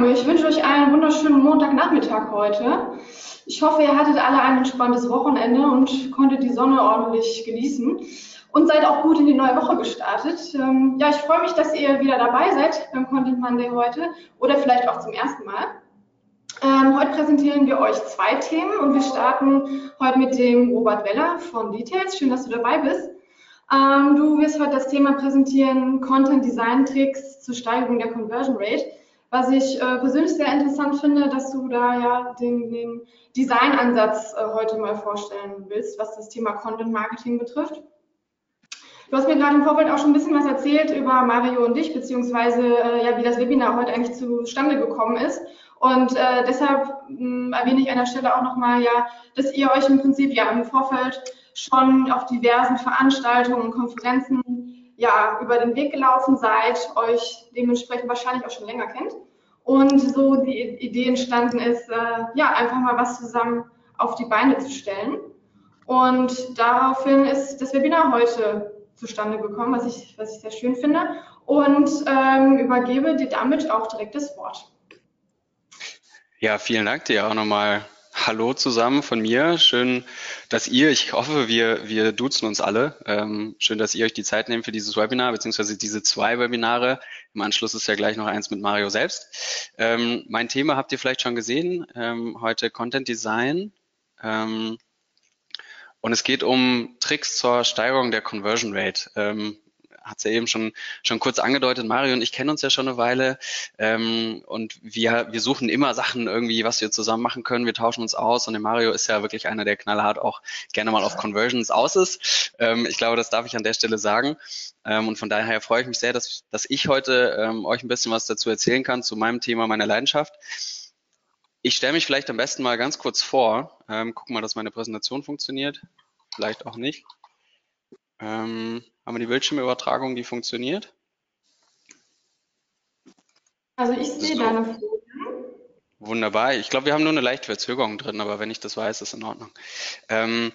Zusammen. Ich wünsche euch einen wunderschönen Montagnachmittag heute. Ich hoffe, ihr hattet alle ein entspanntes Wochenende und konntet die Sonne ordentlich genießen und seid auch gut in die neue Woche gestartet. Ähm, ja, ich freue mich, dass ihr wieder dabei seid beim Content Monday heute oder vielleicht auch zum ersten Mal. Ähm, heute präsentieren wir euch zwei Themen und wir starten heute mit dem Robert Weller von Details. Schön, dass du dabei bist. Ähm, du wirst heute das Thema präsentieren, Content Design Tricks zur Steigerung der Conversion Rate. Was ich äh, persönlich sehr interessant finde, dass du da ja den, den Designansatz äh, heute mal vorstellen willst, was das Thema Content Marketing betrifft. Du hast mir gerade im Vorfeld auch schon ein bisschen was erzählt über Mario und dich, beziehungsweise äh, ja, wie das Webinar heute eigentlich zustande gekommen ist. Und äh, deshalb mh, erwähne ich an der Stelle auch nochmal, ja, dass ihr euch im Prinzip ja im Vorfeld schon auf diversen Veranstaltungen und Konferenzen ja über den Weg gelaufen seid, euch dementsprechend wahrscheinlich auch schon länger kennt. Und so die Idee entstanden ist, äh, ja, einfach mal was zusammen auf die Beine zu stellen. Und daraufhin ist das Webinar heute zustande gekommen, was ich, was ich sehr schön finde. Und ähm, übergebe dir damit auch direkt das Wort. Ja, vielen Dank dir auch nochmal. Hallo zusammen von mir. Schön, dass ihr, ich hoffe, wir, wir duzen uns alle. Ähm, schön, dass ihr euch die Zeit nehmt für dieses Webinar, beziehungsweise diese zwei Webinare. Im Anschluss ist ja gleich noch eins mit Mario selbst. Ähm, mein Thema habt ihr vielleicht schon gesehen. Ähm, heute Content Design. Ähm, und es geht um Tricks zur Steigerung der Conversion Rate. Hat es ja eben schon, schon kurz angedeutet. Mario und ich kennen uns ja schon eine Weile ähm, und wir, wir suchen immer Sachen irgendwie, was wir zusammen machen können. Wir tauschen uns aus und der Mario ist ja wirklich einer, der knallhart auch gerne mal auf Conversions aus ist. Ähm, ich glaube, das darf ich an der Stelle sagen. Ähm, und von daher freue ich mich sehr, dass, dass ich heute ähm, euch ein bisschen was dazu erzählen kann zu meinem Thema, meiner Leidenschaft. Ich stelle mich vielleicht am besten mal ganz kurz vor. Ähm, gucken mal, dass meine Präsentation funktioniert. Vielleicht auch nicht. Ähm, haben wir die Bildschirmübertragung, die funktioniert? Also ich sehe So. deine Folie. Wunderbar. Ich glaube, wir haben nur eine leichte Verzögerung drin, aber wenn ich das weiß, ist in Ordnung. Ähm,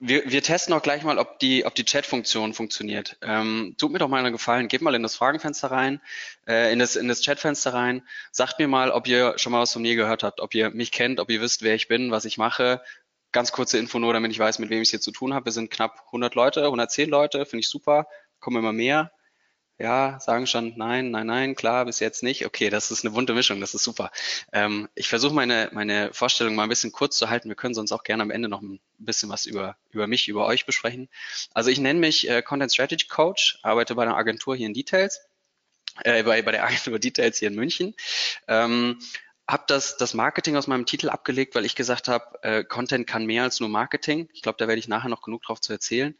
wir, wir testen auch gleich mal, ob die, ob die Chat-Funktion funktioniert. Ähm, tut mir doch mal einen Gefallen, geht mal in das Fragenfenster rein, äh, in das, in das Chatfenster rein. Sagt mir mal, ob ihr schon mal was von mir gehört habt, ob ihr mich kennt, ob ihr wisst, wer ich bin, was ich mache. Ganz kurze Info nur, damit ich weiß, mit wem ich es hier zu tun habe. Wir sind knapp 100 Leute, 110 Leute, finde ich super. Kommen immer mehr. Ja, sagen schon nein, nein, nein, klar, bis jetzt nicht. Okay, das ist eine bunte Mischung, das ist super. Ähm, ich versuche meine, meine Vorstellung mal ein bisschen kurz zu halten. Wir können sonst auch gerne am Ende noch ein bisschen was über, über mich, über euch besprechen. Also ich nenne mich äh, Content Strategy Coach, arbeite bei einer Agentur hier in Details, äh, bei, bei der Agentur Details hier in München. Ähm, habe das, das Marketing aus meinem Titel abgelegt, weil ich gesagt habe, äh, Content kann mehr als nur Marketing. Ich glaube, da werde ich nachher noch genug drauf zu erzählen.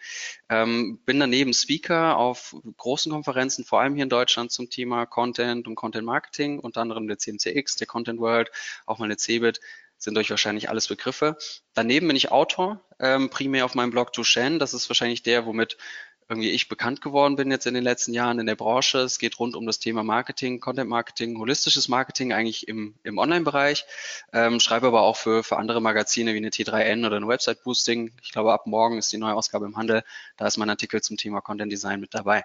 Ähm, bin daneben Speaker auf großen Konferenzen, vor allem hier in Deutschland zum Thema Content und Content Marketing, unter anderem der CMCX, der Content World, auch mal eine CeBIT, sind euch wahrscheinlich alles Begriffe. Daneben bin ich Autor, ähm, primär auf meinem Blog Tushen. Das ist wahrscheinlich der, womit irgendwie ich bekannt geworden bin jetzt in den letzten Jahren in der Branche. Es geht rund um das Thema Marketing, Content Marketing, holistisches Marketing eigentlich im, im Online-Bereich. Ähm, schreibe aber auch für, für andere Magazine wie eine T3N oder eine Website Boosting. Ich glaube, ab morgen ist die neue Ausgabe im Handel. Da ist mein Artikel zum Thema Content Design mit dabei.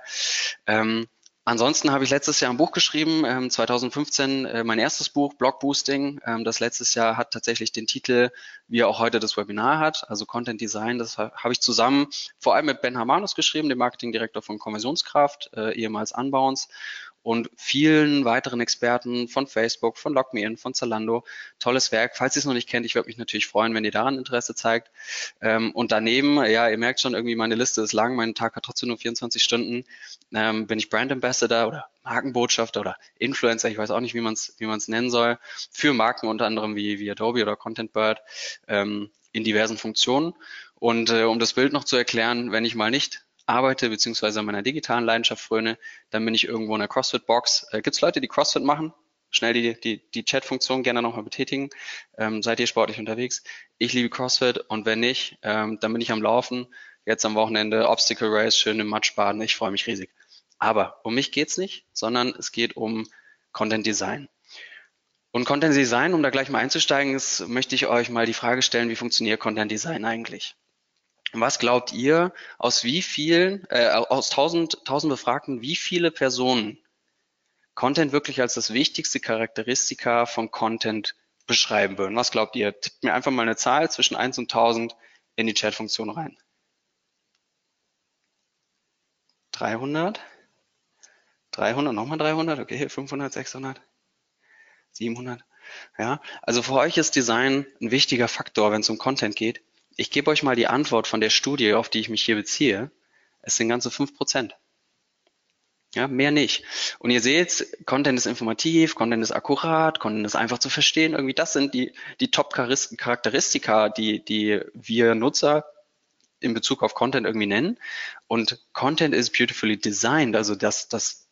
Ähm, Ansonsten habe ich letztes Jahr ein Buch geschrieben, ähm, 2015 äh, mein erstes Buch, Blog Boosting. Ähm, das letztes Jahr hat tatsächlich den Titel, wie er auch heute das Webinar hat, also Content Design. Das ha- habe ich zusammen vor allem mit Ben Hamanus geschrieben, dem Marketingdirektor von Konversionskraft, äh, ehemals Unbounce und vielen weiteren Experten von Facebook, von LogMeIn, von Zalando. Tolles Werk. Falls ihr es noch nicht kennt, ich würde mich natürlich freuen, wenn ihr daran Interesse zeigt. Ähm, und daneben, ja, ihr merkt schon, irgendwie meine Liste ist lang, mein Tag hat trotzdem nur 24 Stunden. Ähm, bin ich Brand Ambassador oder Markenbotschafter oder Influencer, ich weiß auch nicht, wie man es wie man's nennen soll, für Marken unter anderem wie, wie Adobe oder ContentBird ähm, in diversen Funktionen. Und äh, um das Bild noch zu erklären, wenn ich mal nicht arbeite, beziehungsweise meiner digitalen Leidenschaft fröne, dann bin ich irgendwo in der CrossFit-Box. Äh, Gibt es Leute, die CrossFit machen? schnell die, die, die Chat-Funktion gerne nochmal betätigen. Ähm, seid ihr sportlich unterwegs? Ich liebe CrossFit und wenn nicht, ähm, dann bin ich am Laufen. Jetzt am Wochenende Obstacle Race, schön im Matsch baden. Ich freue mich riesig. Aber um mich geht's nicht, sondern es geht um Content Design. Und Content Design, um da gleich mal einzusteigen, ist, möchte ich euch mal die Frage stellen, wie funktioniert Content Design eigentlich? Was glaubt ihr, aus wie vielen, äh, aus tausend, tausend Befragten, wie viele Personen Content wirklich als das wichtigste Charakteristika von Content beschreiben würden? Was glaubt ihr? Tippt mir einfach mal eine Zahl zwischen 1 und 1000 in die Chat-Funktion rein. 300? 300, nochmal 300, okay, 500, 600, 700. Ja, also für euch ist Design ein wichtiger Faktor, wenn es um Content geht. Ich gebe euch mal die Antwort von der Studie, auf die ich mich hier beziehe. Es sind ganze fünf Prozent. Ja, mehr nicht. Und ihr seht, Content ist informativ, Content ist akkurat, Content ist einfach zu verstehen. Irgendwie das sind die, die Top-Charakteristika, die, die wir Nutzer in Bezug auf Content irgendwie nennen. Und Content is beautifully designed, also dass das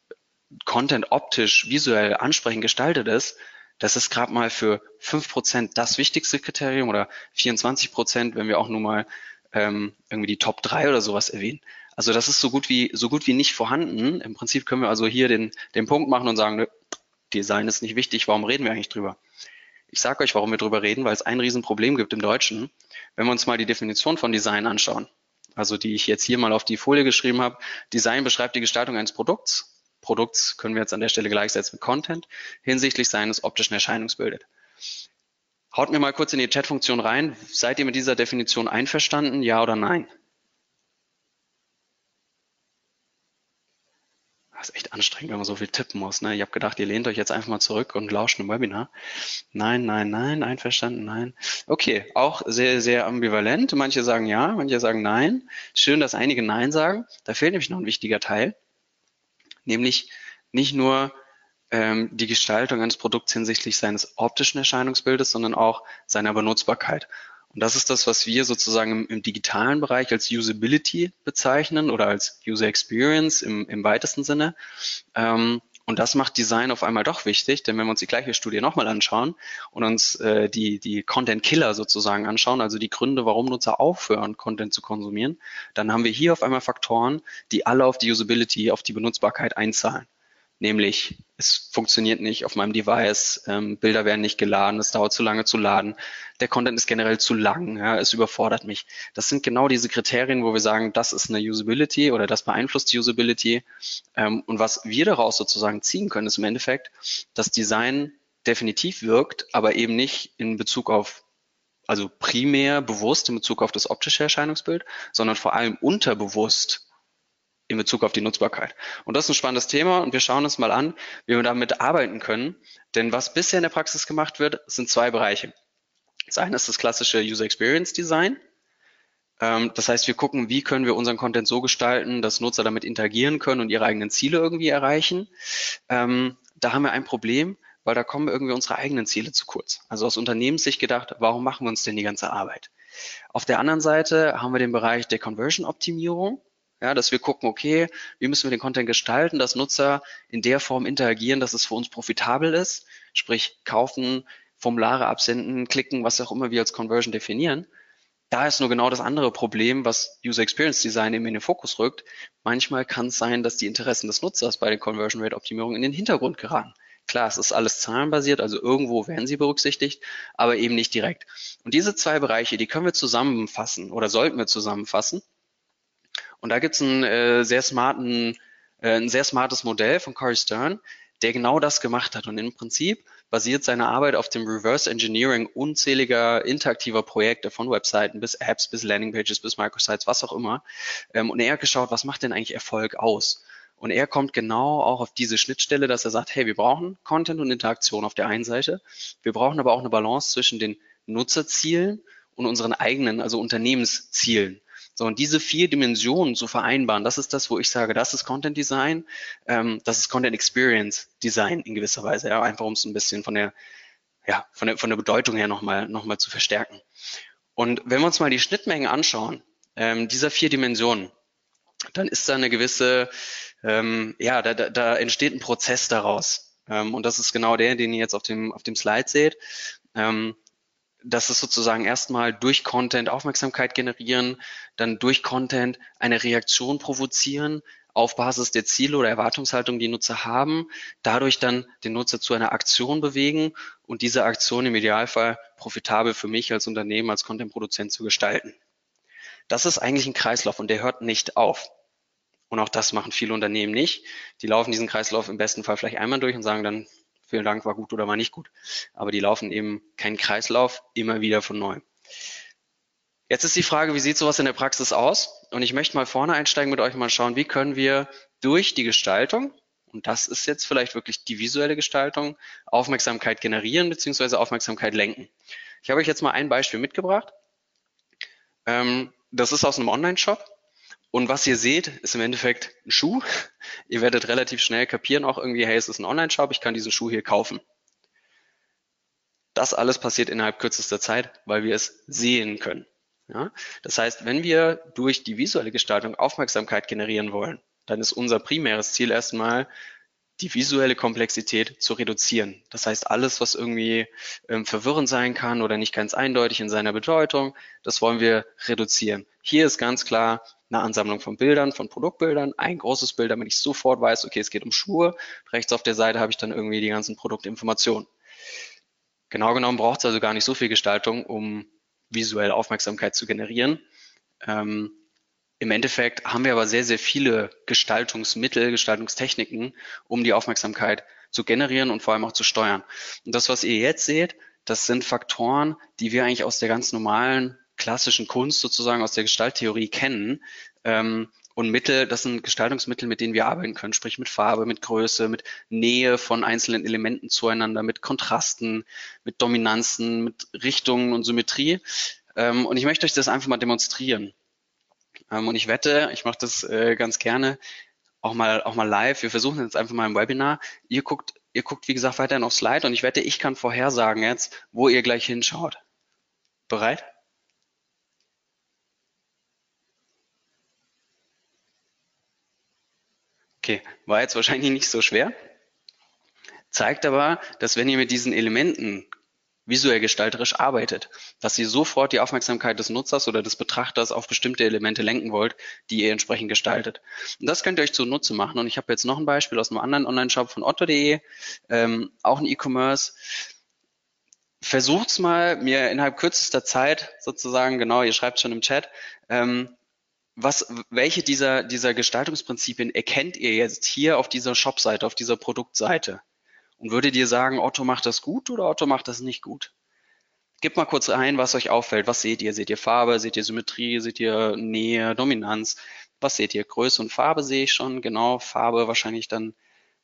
Content optisch, visuell ansprechend gestaltet ist, das ist gerade mal für fünf Prozent das wichtigste Kriterium oder 24 Prozent, wenn wir auch nur mal ähm, irgendwie die Top 3 oder sowas erwähnen. Also das ist so gut wie so gut wie nicht vorhanden. Im Prinzip können wir also hier den, den Punkt machen und sagen, nö, Design ist nicht wichtig, warum reden wir eigentlich drüber? Ich sage euch, warum wir drüber reden, weil es ein Riesenproblem gibt im Deutschen. Wenn wir uns mal die Definition von Design anschauen, also die ich jetzt hier mal auf die Folie geschrieben habe, Design beschreibt die Gestaltung eines Produkts Produkts können wir jetzt an der Stelle gleichsetzen mit Content hinsichtlich seines optischen Erscheinungsbildes. Haut mir mal kurz in die Chat-Funktion rein. Seid ihr mit dieser Definition einverstanden? Ja oder nein? Das ist echt anstrengend, wenn man so viel tippen muss. Ne? Ich habe gedacht, ihr lehnt euch jetzt einfach mal zurück und lauscht im Webinar. Nein, nein, nein, einverstanden, nein. Okay, auch sehr, sehr ambivalent. Manche sagen ja, manche sagen nein. Schön, dass einige Nein sagen. Da fehlt nämlich noch ein wichtiger Teil nämlich nicht nur ähm, die Gestaltung eines Produkts hinsichtlich seines optischen Erscheinungsbildes, sondern auch seiner Benutzbarkeit. Und das ist das, was wir sozusagen im, im digitalen Bereich als Usability bezeichnen oder als User Experience im, im weitesten Sinne. Ähm, und das macht Design auf einmal doch wichtig, denn wenn wir uns die gleiche Studie nochmal anschauen und uns äh, die, die Content Killer sozusagen anschauen, also die Gründe, warum Nutzer aufhören, Content zu konsumieren, dann haben wir hier auf einmal Faktoren, die alle auf die Usability, auf die Benutzbarkeit einzahlen nämlich es funktioniert nicht auf meinem Device, ähm, Bilder werden nicht geladen, es dauert zu lange zu laden, der Content ist generell zu lang, ja, es überfordert mich. Das sind genau diese Kriterien, wo wir sagen, das ist eine Usability oder das beeinflusst die Usability. Ähm, und was wir daraus sozusagen ziehen können, ist im Endeffekt, dass Design definitiv wirkt, aber eben nicht in Bezug auf also primär bewusst in Bezug auf das optische Erscheinungsbild, sondern vor allem unterbewusst in Bezug auf die Nutzbarkeit. Und das ist ein spannendes Thema und wir schauen uns mal an, wie wir damit arbeiten können. Denn was bisher in der Praxis gemacht wird, sind zwei Bereiche. Das eine ist das klassische User Experience Design. Ähm, das heißt, wir gucken, wie können wir unseren Content so gestalten, dass Nutzer damit interagieren können und ihre eigenen Ziele irgendwie erreichen. Ähm, da haben wir ein Problem, weil da kommen irgendwie unsere eigenen Ziele zu kurz. Also aus Unternehmenssicht gedacht, warum machen wir uns denn die ganze Arbeit? Auf der anderen Seite haben wir den Bereich der Conversion-Optimierung. Ja, dass wir gucken, okay, wie müssen wir den Content gestalten, dass Nutzer in der Form interagieren, dass es für uns profitabel ist, sprich kaufen, Formulare absenden, klicken, was auch immer wir als Conversion definieren. Da ist nur genau das andere Problem, was User Experience Design eben in den Fokus rückt. Manchmal kann es sein, dass die Interessen des Nutzers bei der Conversion Rate Optimierung in den Hintergrund geraten. Klar, es ist alles zahlenbasiert, also irgendwo werden sie berücksichtigt, aber eben nicht direkt. Und diese zwei Bereiche, die können wir zusammenfassen oder sollten wir zusammenfassen und da gibt es einen äh, sehr smarten, äh, ein sehr smartes Modell von Corey Stern, der genau das gemacht hat. Und im Prinzip basiert seine Arbeit auf dem Reverse Engineering unzähliger interaktiver Projekte von Webseiten bis Apps, bis Landingpages, bis Microsites, was auch immer. Ähm, und er hat geschaut, was macht denn eigentlich Erfolg aus? Und er kommt genau auch auf diese Schnittstelle, dass er sagt, hey, wir brauchen Content und Interaktion auf der einen Seite. Wir brauchen aber auch eine Balance zwischen den Nutzerzielen und unseren eigenen, also Unternehmenszielen. So, und diese vier Dimensionen zu vereinbaren, das ist das, wo ich sage, das ist Content Design, ähm, das ist Content Experience Design in gewisser Weise, ja, einfach um es ein bisschen von der, ja, von der, von der Bedeutung her nochmal, noch mal zu verstärken. Und wenn wir uns mal die Schnittmengen anschauen, ähm, dieser vier Dimensionen, dann ist da eine gewisse, ähm, ja, da, da, da entsteht ein Prozess daraus. Ähm, und das ist genau der, den ihr jetzt auf dem, auf dem Slide seht. Ähm, das ist sozusagen erstmal durch Content Aufmerksamkeit generieren, dann durch Content eine Reaktion provozieren auf Basis der Ziele oder Erwartungshaltung, die Nutzer haben, dadurch dann den Nutzer zu einer Aktion bewegen und diese Aktion im Idealfall profitabel für mich als Unternehmen, als Content-Produzent zu gestalten. Das ist eigentlich ein Kreislauf und der hört nicht auf. Und auch das machen viele Unternehmen nicht. Die laufen diesen Kreislauf im besten Fall vielleicht einmal durch und sagen dann, vielen Dank, war gut oder war nicht gut. Aber die laufen eben keinen Kreislauf immer wieder von neuem. Jetzt ist die Frage, wie sieht sowas in der Praxis aus? Und ich möchte mal vorne einsteigen mit euch mal schauen, wie können wir durch die Gestaltung, und das ist jetzt vielleicht wirklich die visuelle Gestaltung, Aufmerksamkeit generieren bzw. Aufmerksamkeit lenken. Ich habe euch jetzt mal ein Beispiel mitgebracht. Ähm, das ist aus einem Online-Shop. Und was ihr seht, ist im Endeffekt ein Schuh. Ihr werdet relativ schnell kapieren auch irgendwie, hey, es ist ein Online-Shop, ich kann diesen Schuh hier kaufen. Das alles passiert innerhalb kürzester Zeit, weil wir es sehen können. Ja? Das heißt, wenn wir durch die visuelle Gestaltung Aufmerksamkeit generieren wollen, dann ist unser primäres Ziel erstmal, die visuelle Komplexität zu reduzieren. Das heißt, alles, was irgendwie ähm, verwirrend sein kann oder nicht ganz eindeutig in seiner Bedeutung, das wollen wir reduzieren. Hier ist ganz klar eine Ansammlung von Bildern, von Produktbildern, ein großes Bild, damit ich sofort weiß, okay, es geht um Schuhe. Rechts auf der Seite habe ich dann irgendwie die ganzen Produktinformationen. Genau genommen braucht es also gar nicht so viel Gestaltung, um visuell Aufmerksamkeit zu generieren. Ähm, Im Endeffekt haben wir aber sehr, sehr viele Gestaltungsmittel, Gestaltungstechniken, um die Aufmerksamkeit zu generieren und vor allem auch zu steuern. Und das, was ihr jetzt seht, das sind Faktoren, die wir eigentlich aus der ganz normalen klassischen Kunst sozusagen aus der Gestalttheorie kennen. Ähm, und Mittel, das sind Gestaltungsmittel, mit denen wir arbeiten können, sprich mit Farbe, mit Größe, mit Nähe von einzelnen Elementen zueinander, mit Kontrasten, mit Dominanzen, mit Richtungen und Symmetrie. Ähm, und ich möchte euch das einfach mal demonstrieren. Ähm, und ich wette, ich mache das äh, ganz gerne auch mal, auch mal live. Wir versuchen jetzt einfach mal im Webinar. Ihr guckt, ihr guckt, wie gesagt, weiterhin auf Slide und ich wette, ich kann vorhersagen jetzt, wo ihr gleich hinschaut. Bereit? Okay, war jetzt wahrscheinlich nicht so schwer. Zeigt aber, dass wenn ihr mit diesen Elementen visuell gestalterisch arbeitet, dass ihr sofort die Aufmerksamkeit des Nutzers oder des Betrachters auf bestimmte Elemente lenken wollt, die ihr entsprechend gestaltet. Und das könnt ihr euch zunutze machen. Und ich habe jetzt noch ein Beispiel aus einem anderen Online-Shop von otto.de, ähm, auch ein E-Commerce. Versucht's mal, mir innerhalb kürzester Zeit sozusagen, genau, ihr schreibt schon im Chat, ähm, was, welche dieser, dieser Gestaltungsprinzipien erkennt ihr jetzt hier auf dieser Shop-Seite, auf dieser Produktseite? Und würdet ihr sagen, Otto macht das gut oder Otto macht das nicht gut? Gebt mal kurz ein, was euch auffällt. Was seht ihr? Seht ihr Farbe? Seht ihr Symmetrie? Seht ihr Nähe, Dominanz? Was seht ihr? Größe und Farbe sehe ich schon. Genau. Farbe wahrscheinlich dann,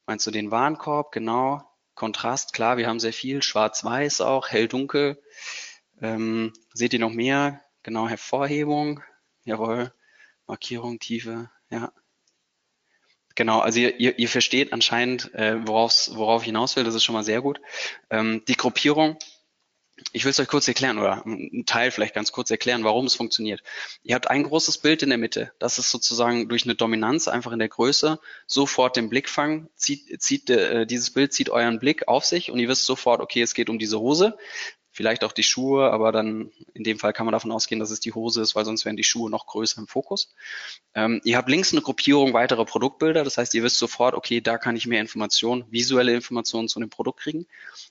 meinst du den Warenkorb? Genau. Kontrast, klar, wir haben sehr viel. Schwarz-Weiß auch, hell-dunkel. Ähm, seht ihr noch mehr? Genau, Hervorhebung. Jawohl. Markierung, Tiefe, ja. Genau, also ihr, ihr, ihr versteht anscheinend, äh, worauf, worauf ich hinaus will, das ist schon mal sehr gut. Ähm, die Gruppierung, ich will es euch kurz erklären oder einen Teil vielleicht ganz kurz erklären, warum es funktioniert. Ihr habt ein großes Bild in der Mitte. Das ist sozusagen durch eine Dominanz einfach in der Größe sofort den Blick fangen. Zieht, zieht, äh, dieses Bild zieht euren Blick auf sich und ihr wisst sofort, okay, es geht um diese Hose vielleicht auch die Schuhe, aber dann in dem Fall kann man davon ausgehen, dass es die Hose ist, weil sonst wären die Schuhe noch größer im Fokus. Ähm, ihr habt links eine Gruppierung weiterer Produktbilder, das heißt, ihr wisst sofort, okay, da kann ich mehr Informationen, visuelle Informationen zu dem Produkt kriegen.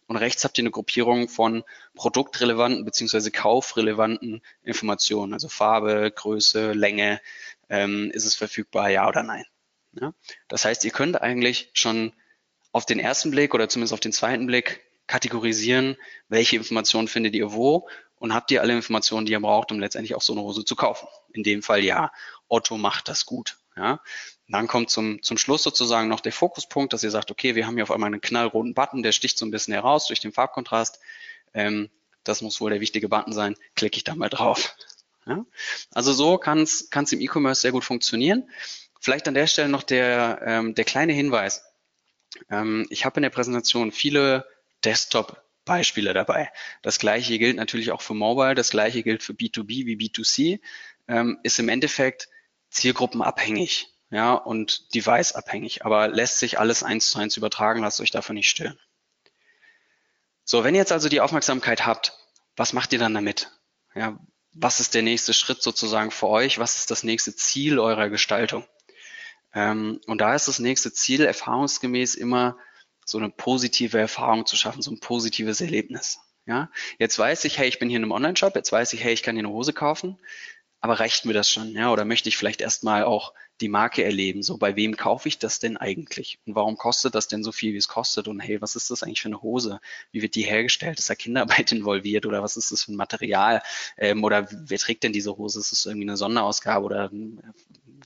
Und rechts habt ihr eine Gruppierung von produktrelevanten beziehungsweise kaufrelevanten Informationen, also Farbe, Größe, Länge, ähm, ist es verfügbar, ja oder nein. Ja? Das heißt, ihr könnt eigentlich schon auf den ersten Blick oder zumindest auf den zweiten Blick kategorisieren, welche Informationen findet ihr wo und habt ihr alle Informationen, die ihr braucht, um letztendlich auch so eine Hose zu kaufen. In dem Fall ja, Otto macht das gut. Ja. dann kommt zum, zum Schluss sozusagen noch der Fokuspunkt, dass ihr sagt, okay, wir haben hier auf einmal einen knallroten Button, der sticht so ein bisschen heraus durch den Farbkontrast. Ähm, das muss wohl der wichtige Button sein. Klicke ich da mal drauf. Ja. Also so kann es im E-Commerce sehr gut funktionieren. Vielleicht an der Stelle noch der, ähm, der kleine Hinweis. Ähm, ich habe in der Präsentation viele Desktop-Beispiele dabei. Das gleiche gilt natürlich auch für Mobile, das gleiche gilt für B2B wie B2C, ähm, ist im Endeffekt zielgruppenabhängig. ja, und device-abhängig, aber lässt sich alles eins zu eins übertragen, lasst euch dafür nicht stören. So, wenn ihr jetzt also die Aufmerksamkeit habt, was macht ihr dann damit? Ja, was ist der nächste Schritt sozusagen für euch? Was ist das nächste Ziel eurer Gestaltung? Ähm, und da ist das nächste Ziel erfahrungsgemäß immer so eine positive Erfahrung zu schaffen, so ein positives Erlebnis. Ja, jetzt weiß ich, hey, ich bin hier in einem Online-Shop, jetzt weiß ich, hey, ich kann hier eine Hose kaufen, aber reicht mir das schon? Ja, oder möchte ich vielleicht erstmal auch die Marke erleben? So, bei wem kaufe ich das denn eigentlich? Und warum kostet das denn so viel, wie es kostet? Und hey, was ist das eigentlich für eine Hose? Wie wird die hergestellt? Ist da Kinderarbeit involviert? Oder was ist das für ein Material? Ähm, oder wer trägt denn diese Hose? Ist das irgendwie eine Sonderausgabe oder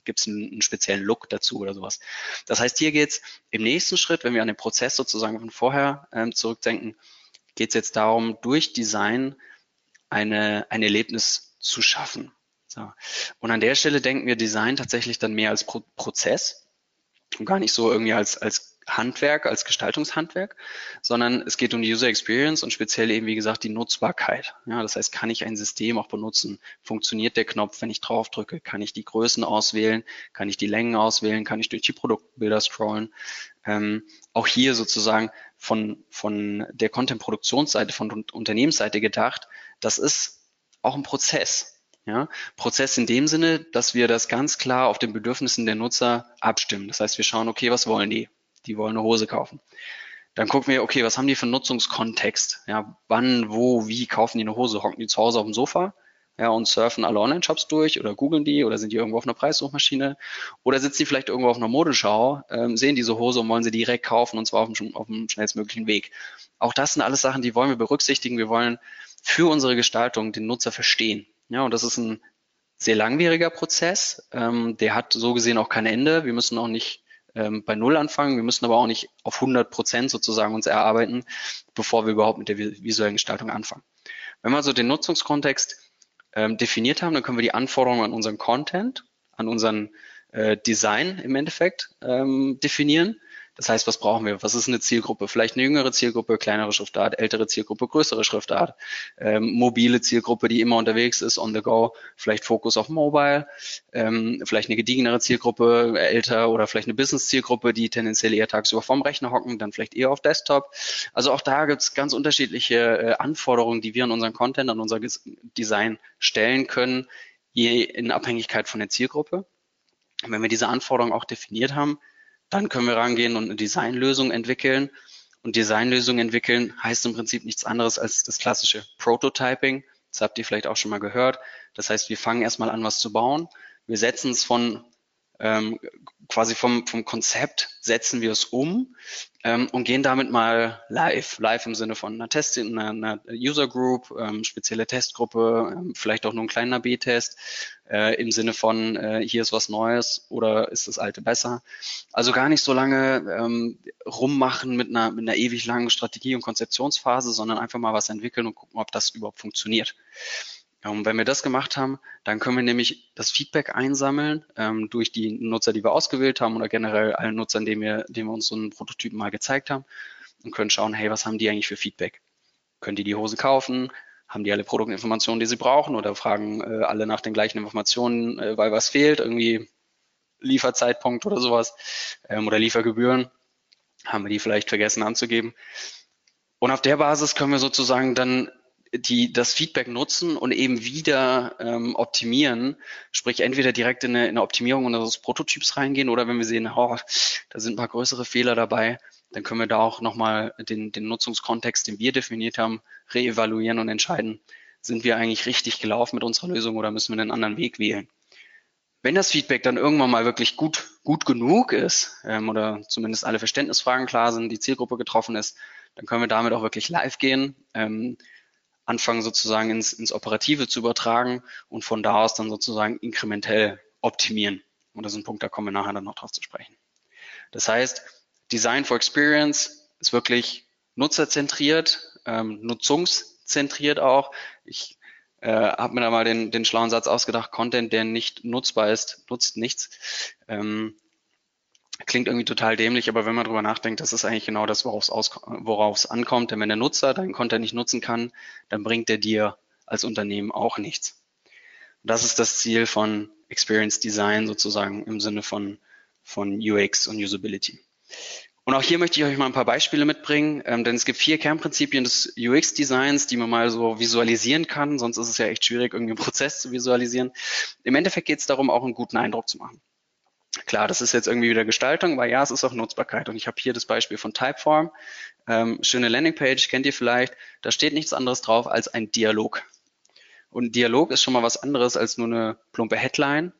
gibt es einen, einen, speziellen Look dazu oder sowas? Das heißt, hier geht's im nächsten Schritt, wenn wir an den Prozess sozusagen von vorher ähm, zurückdenken, geht es jetzt darum, durch Design eine, ein Erlebnis zu schaffen. So. Und an der Stelle denken wir Design tatsächlich dann mehr als Pro Prozess und gar nicht so irgendwie als, als Handwerk, als Gestaltungshandwerk, sondern es geht um die User Experience und speziell eben, wie gesagt, die Nutzbarkeit. Ja, das heißt, kann ich ein System auch benutzen? Funktioniert der Knopf, wenn ich drauf drücke? Kann ich die Größen auswählen? Kann ich die Längen auswählen? Kann ich durch die Produktbilder scrollen? Ähm, auch hier sozusagen von, von der Content-Produktionsseite, von Unternehmensseite gedacht, das ist auch ein Prozess. Ja, Prozess in dem Sinne, dass wir das ganz klar auf den Bedürfnissen der Nutzer abstimmen. Das heißt, wir schauen, okay, was wollen die? Die wollen eine Hose kaufen. Dann gucken wir, okay, was haben die für einen Nutzungskontext? Ja, wann, wo, wie kaufen die eine Hose? Hocken die zu Hause auf dem Sofa? Ja, und surfen alle Online-Shops durch oder googeln die oder sind die irgendwo auf einer Preissuchmaschine oder sitzen die vielleicht irgendwo auf einer Modeschau, ähm, sehen diese Hose und wollen sie direkt kaufen und zwar auf dem, auf dem schnellstmöglichen Weg. Auch das sind alles Sachen, die wollen wir berücksichtigen. Wir wollen für unsere Gestaltung den Nutzer verstehen. Ja, und das ist ein sehr langwieriger Prozess. Ähm, der hat so gesehen auch kein Ende. Wir müssen auch nicht ähm, bei Null anfangen. Wir müssen aber auch nicht auf 100 Prozent sozusagen uns erarbeiten, bevor wir überhaupt mit der visuellen Gestaltung anfangen. Wenn wir also den Nutzungskontext ähm, definiert haben, dann können wir die Anforderungen an unseren Content, an unseren äh, Design im Endeffekt ähm, definieren das heißt, was brauchen wir? Was ist eine Zielgruppe? Vielleicht eine jüngere Zielgruppe, kleinere Schriftart, ältere Zielgruppe, größere Schriftart, ähm, mobile Zielgruppe, die immer unterwegs ist, on the go, vielleicht Fokus auf Mobile, ähm, vielleicht eine gediegenere Zielgruppe, älter oder vielleicht eine Business-Zielgruppe, die tendenziell eher tagsüber vorm Rechner hocken, dann vielleicht eher auf Desktop. Also auch da gibt es ganz unterschiedliche äh, Anforderungen, die wir an unseren Content, an unser Design stellen können, je in Abhängigkeit von der Zielgruppe. Und wenn wir diese Anforderungen auch definiert haben, dann können wir rangehen und eine Designlösung entwickeln. Und Designlösung entwickeln heißt im Prinzip nichts anderes als das klassische Prototyping. Das habt ihr vielleicht auch schon mal gehört. Das heißt, wir fangen erstmal an, was zu bauen. Wir setzen es von ähm, quasi vom, vom Konzept setzen wir es um ähm, und gehen damit mal live. Live im Sinne von einer Test, einer, einer User Group, ähm, spezielle Testgruppe, ähm, vielleicht auch nur ein kleiner B-Test äh, im Sinne von äh, hier ist was Neues oder ist das alte besser. Also gar nicht so lange ähm, rummachen mit einer, mit einer ewig langen Strategie- und Konzeptionsphase, sondern einfach mal was entwickeln und gucken, ob das überhaupt funktioniert. Und wenn wir das gemacht haben, dann können wir nämlich das Feedback einsammeln ähm, durch die Nutzer, die wir ausgewählt haben oder generell allen Nutzern, denen wir, denen wir uns so einen Prototypen mal gezeigt haben und können schauen, hey, was haben die eigentlich für Feedback? Können die die Hose kaufen? Haben die alle Produktinformationen, die sie brauchen oder fragen äh, alle nach den gleichen Informationen, äh, weil was fehlt, irgendwie Lieferzeitpunkt oder sowas ähm, oder Liefergebühren? Haben wir die vielleicht vergessen anzugeben? Und auf der Basis können wir sozusagen dann die das Feedback nutzen und eben wieder ähm, optimieren, sprich entweder direkt in eine, in eine Optimierung unseres Prototyps reingehen oder wenn wir sehen, oh, da sind ein paar größere Fehler dabei, dann können wir da auch nochmal den, den Nutzungskontext, den wir definiert haben, reevaluieren und entscheiden, sind wir eigentlich richtig gelaufen mit unserer Lösung oder müssen wir einen anderen Weg wählen. Wenn das Feedback dann irgendwann mal wirklich gut, gut genug ist ähm, oder zumindest alle Verständnisfragen klar sind, die Zielgruppe getroffen ist, dann können wir damit auch wirklich live gehen. Ähm, anfangen sozusagen ins, ins Operative zu übertragen und von da aus dann sozusagen inkrementell optimieren. Und das ist ein Punkt, da kommen wir nachher dann noch drauf zu sprechen. Das heißt, Design for Experience ist wirklich nutzerzentriert, ähm, nutzungszentriert auch. Ich äh, habe mir da mal den, den schlauen Satz ausgedacht, Content, der nicht nutzbar ist, nutzt nichts. Ähm, Klingt irgendwie total dämlich, aber wenn man drüber nachdenkt, das ist eigentlich genau das, worauf es ankommt. Denn wenn der Nutzer deinen Content nicht nutzen kann, dann bringt er dir als Unternehmen auch nichts. Und das ist das Ziel von Experience Design sozusagen im Sinne von, von UX und Usability. Und auch hier möchte ich euch mal ein paar Beispiele mitbringen, ähm, denn es gibt vier Kernprinzipien des UX-Designs, die man mal so visualisieren kann. Sonst ist es ja echt schwierig, irgendwie einen Prozess zu visualisieren. Im Endeffekt geht es darum, auch einen guten Eindruck zu machen. Klar, das ist jetzt irgendwie wieder Gestaltung, aber ja, es ist auch Nutzbarkeit. Und ich habe hier das Beispiel von Typeform. Ähm, schöne Landingpage, kennt ihr vielleicht. Da steht nichts anderes drauf als ein Dialog. Und Dialog ist schon mal was anderes als nur eine plumpe Headline,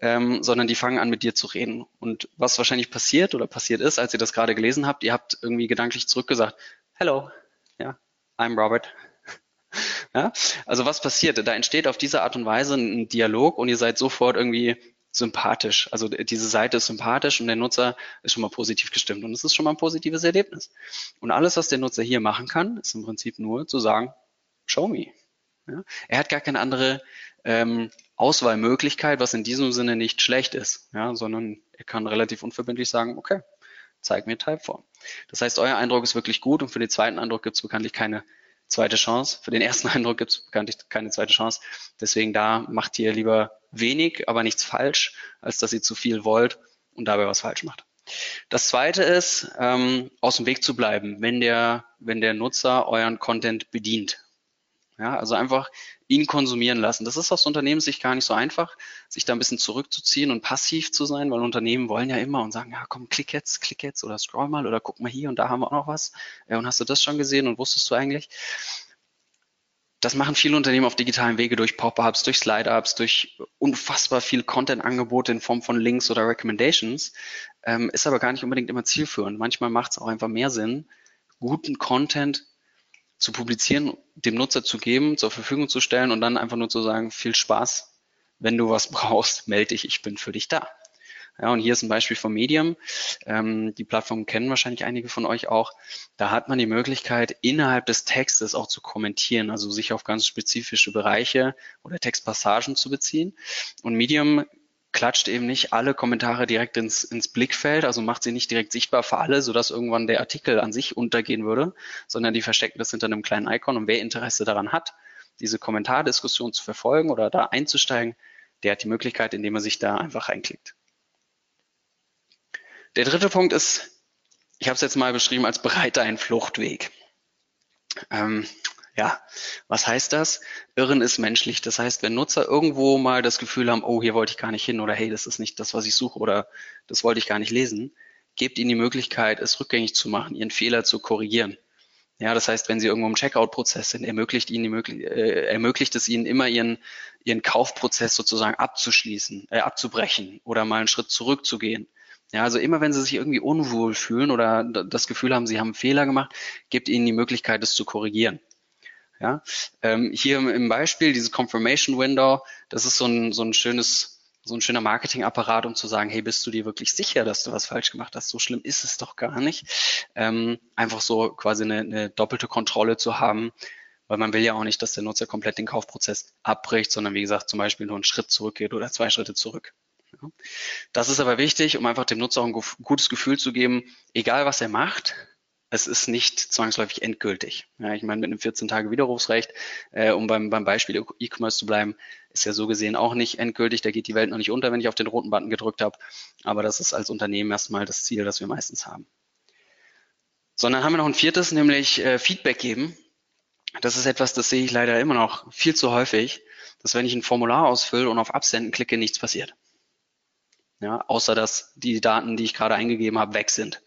ähm, sondern die fangen an mit dir zu reden. Und was wahrscheinlich passiert oder passiert ist, als ihr das gerade gelesen habt, ihr habt irgendwie gedanklich zurückgesagt, hello, ja, I'm Robert. ja, also was passiert? Da entsteht auf diese Art und Weise ein Dialog und ihr seid sofort irgendwie sympathisch. Also diese Seite ist sympathisch und der Nutzer ist schon mal positiv gestimmt und es ist schon mal ein positives Erlebnis. Und alles, was der Nutzer hier machen kann, ist im Prinzip nur zu sagen, show me. Ja? Er hat gar keine andere ähm, Auswahlmöglichkeit, was in diesem Sinne nicht schlecht ist, ja, sondern er kann relativ unverbindlich sagen, okay, zeig mir Typeform. Das heißt, euer Eindruck ist wirklich gut und für den zweiten Eindruck gibt es bekanntlich keine zweite Chance. Für den ersten Eindruck gibt es bekanntlich keine zweite Chance. Deswegen da macht ihr lieber wenig, aber nichts falsch, als dass ihr zu viel wollt und dabei was falsch macht. Das zweite ist, ähm, aus dem Weg zu bleiben, wenn der, wenn der Nutzer euren Content bedient. Ja, also einfach ihn konsumieren lassen. Das ist aus Unternehmenssicht gar nicht so einfach, sich da ein bisschen zurückzuziehen und passiv zu sein, weil Unternehmen wollen ja immer und sagen, ja komm, klick jetzt, klick jetzt oder scroll mal oder guck mal hier und da haben wir auch noch was. Und hast du das schon gesehen und wusstest du eigentlich? Das machen viele Unternehmen auf digitalen Wege durch Pop-ups, durch Slide-ups, durch unfassbar viel Content-Angebote in Form von Links oder Recommendations, ähm, ist aber gar nicht unbedingt immer zielführend. Manchmal macht es auch einfach mehr Sinn, guten Content zu publizieren, dem Nutzer zu geben, zur Verfügung zu stellen und dann einfach nur zu sagen, viel Spaß, wenn du was brauchst, melde dich, ich bin für dich da. Ja, und hier ist ein Beispiel von Medium. Ähm, die Plattform kennen wahrscheinlich einige von euch auch. Da hat man die Möglichkeit, innerhalb des Textes auch zu kommentieren, also sich auf ganz spezifische Bereiche oder Textpassagen zu beziehen. Und Medium klatscht eben nicht alle Kommentare direkt ins, ins Blickfeld, also macht sie nicht direkt sichtbar für alle, sodass irgendwann der Artikel an sich untergehen würde, sondern die verstecken das hinter einem kleinen Icon und wer Interesse daran hat, diese Kommentardiskussion zu verfolgen oder da einzusteigen, der hat die Möglichkeit, indem er sich da einfach reinklickt. Der dritte Punkt ist, ich habe es jetzt mal beschrieben als bereiter ein Fluchtweg. Ähm, ja, was heißt das? Irren ist menschlich. Das heißt, wenn Nutzer irgendwo mal das Gefühl haben, oh, hier wollte ich gar nicht hin oder hey, das ist nicht das, was ich suche oder das wollte ich gar nicht lesen, gebt ihnen die Möglichkeit, es rückgängig zu machen, ihren Fehler zu korrigieren. Ja, das heißt, wenn Sie irgendwo im Checkout-Prozess sind, ermöglicht Ihnen die äh, ermöglicht es Ihnen immer Ihren Ihren Kaufprozess sozusagen abzuschließen, äh, abzubrechen oder mal einen Schritt zurückzugehen. Ja, also immer wenn Sie sich irgendwie unwohl fühlen oder das Gefühl haben, Sie haben einen Fehler gemacht, gebt Ihnen die Möglichkeit, es zu korrigieren. Ja, ähm, hier im Beispiel dieses Confirmation Window, das ist so ein, so ein schönes, so ein schöner Marketingapparat, um zu sagen, hey, bist du dir wirklich sicher, dass du was falsch gemacht hast? So schlimm ist es doch gar nicht. Ähm, einfach so quasi eine, eine doppelte Kontrolle zu haben, weil man will ja auch nicht, dass der Nutzer komplett den Kaufprozess abbricht, sondern wie gesagt, zum Beispiel nur einen Schritt zurückgeht oder zwei Schritte zurück. Das ist aber wichtig, um einfach dem Nutzer auch ein gutes Gefühl zu geben, egal was er macht, es ist nicht zwangsläufig endgültig. Ja, ich meine, mit einem 14-Tage-Widerrufsrecht, äh, um beim, beim Beispiel E-Commerce zu bleiben, ist ja so gesehen auch nicht endgültig. Da geht die Welt noch nicht unter, wenn ich auf den roten Button gedrückt habe. Aber das ist als Unternehmen erstmal das Ziel, das wir meistens haben. Sondern haben wir noch ein viertes, nämlich äh, Feedback geben. Das ist etwas, das sehe ich leider immer noch viel zu häufig, dass wenn ich ein Formular ausfülle und auf Absenden klicke, nichts passiert. Ja, außer dass die Daten, die ich gerade eingegeben habe, weg sind.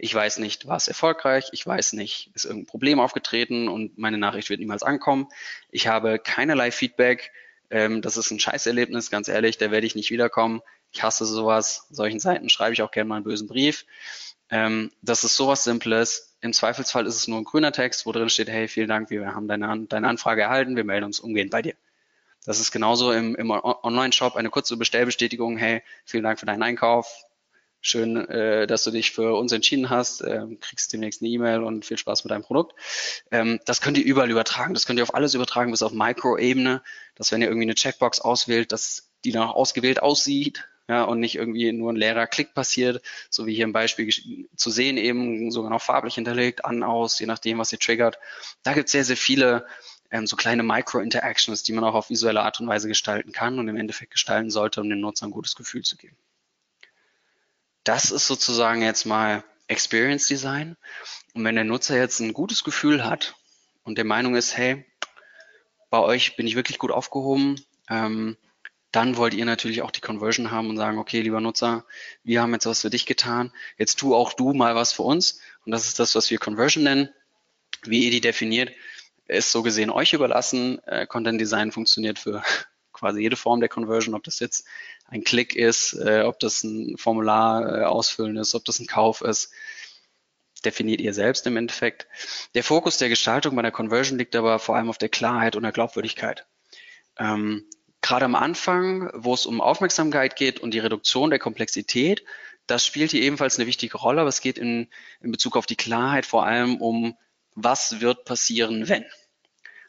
Ich weiß nicht, war es erfolgreich? Ich weiß nicht, ist irgendein Problem aufgetreten und meine Nachricht wird niemals ankommen. Ich habe keinerlei Feedback. Ähm, das ist ein Scheißerlebnis, ganz ehrlich, da werde ich nicht wiederkommen. Ich hasse sowas. Solchen Seiten schreibe ich auch gerne mal einen bösen Brief. Ähm, das ist sowas Simples. Im Zweifelsfall ist es nur ein grüner Text, wo drin steht, hey, vielen Dank, wir haben deine, deine Anfrage erhalten, wir melden uns umgehend bei dir. Das ist genauso im, im Online-Shop eine kurze Bestellbestätigung, hey, vielen Dank für deinen Einkauf, Schön, äh, dass du dich für uns entschieden hast. Ähm, kriegst demnächst eine E-Mail und viel Spaß mit deinem Produkt. Ähm, das könnt ihr überall übertragen. Das könnt ihr auf alles übertragen, bis auf Micro-Ebene. Dass wenn ihr irgendwie eine Checkbox auswählt, dass die dann auch ausgewählt aussieht. Ja, und nicht irgendwie nur ein leerer Klick passiert, so wie hier im Beispiel zu sehen, eben sogar noch farblich hinterlegt, an, aus, je nachdem, was ihr triggert. Da gibt es sehr, sehr viele ähm, so kleine Micro-Interactions, die man auch auf visuelle Art und Weise gestalten kann und im Endeffekt gestalten sollte, um dem Nutzer ein gutes Gefühl zu geben. Das ist sozusagen jetzt mal Experience Design. Und wenn der Nutzer jetzt ein gutes Gefühl hat und der Meinung ist, hey, bei euch bin ich wirklich gut aufgehoben, ähm, dann wollt ihr natürlich auch die Conversion haben und sagen, okay, lieber Nutzer, wir haben jetzt was für dich getan, jetzt tu auch du mal was für uns. Und das ist das, was wir Conversion nennen. Wie ihr die definiert, ist so gesehen euch überlassen. Äh, Content Design funktioniert für quasi jede Form der Conversion, ob das jetzt ein Klick ist, äh, ob das ein Formular äh, ausfüllen ist, ob das ein Kauf ist, definiert ihr selbst im Endeffekt. Der Fokus der Gestaltung bei der Conversion liegt aber vor allem auf der Klarheit und der Glaubwürdigkeit. Ähm, Gerade am Anfang, wo es um Aufmerksamkeit geht und die Reduktion der Komplexität, das spielt hier ebenfalls eine wichtige Rolle, aber es geht in, in Bezug auf die Klarheit vor allem um, was wird passieren, wenn.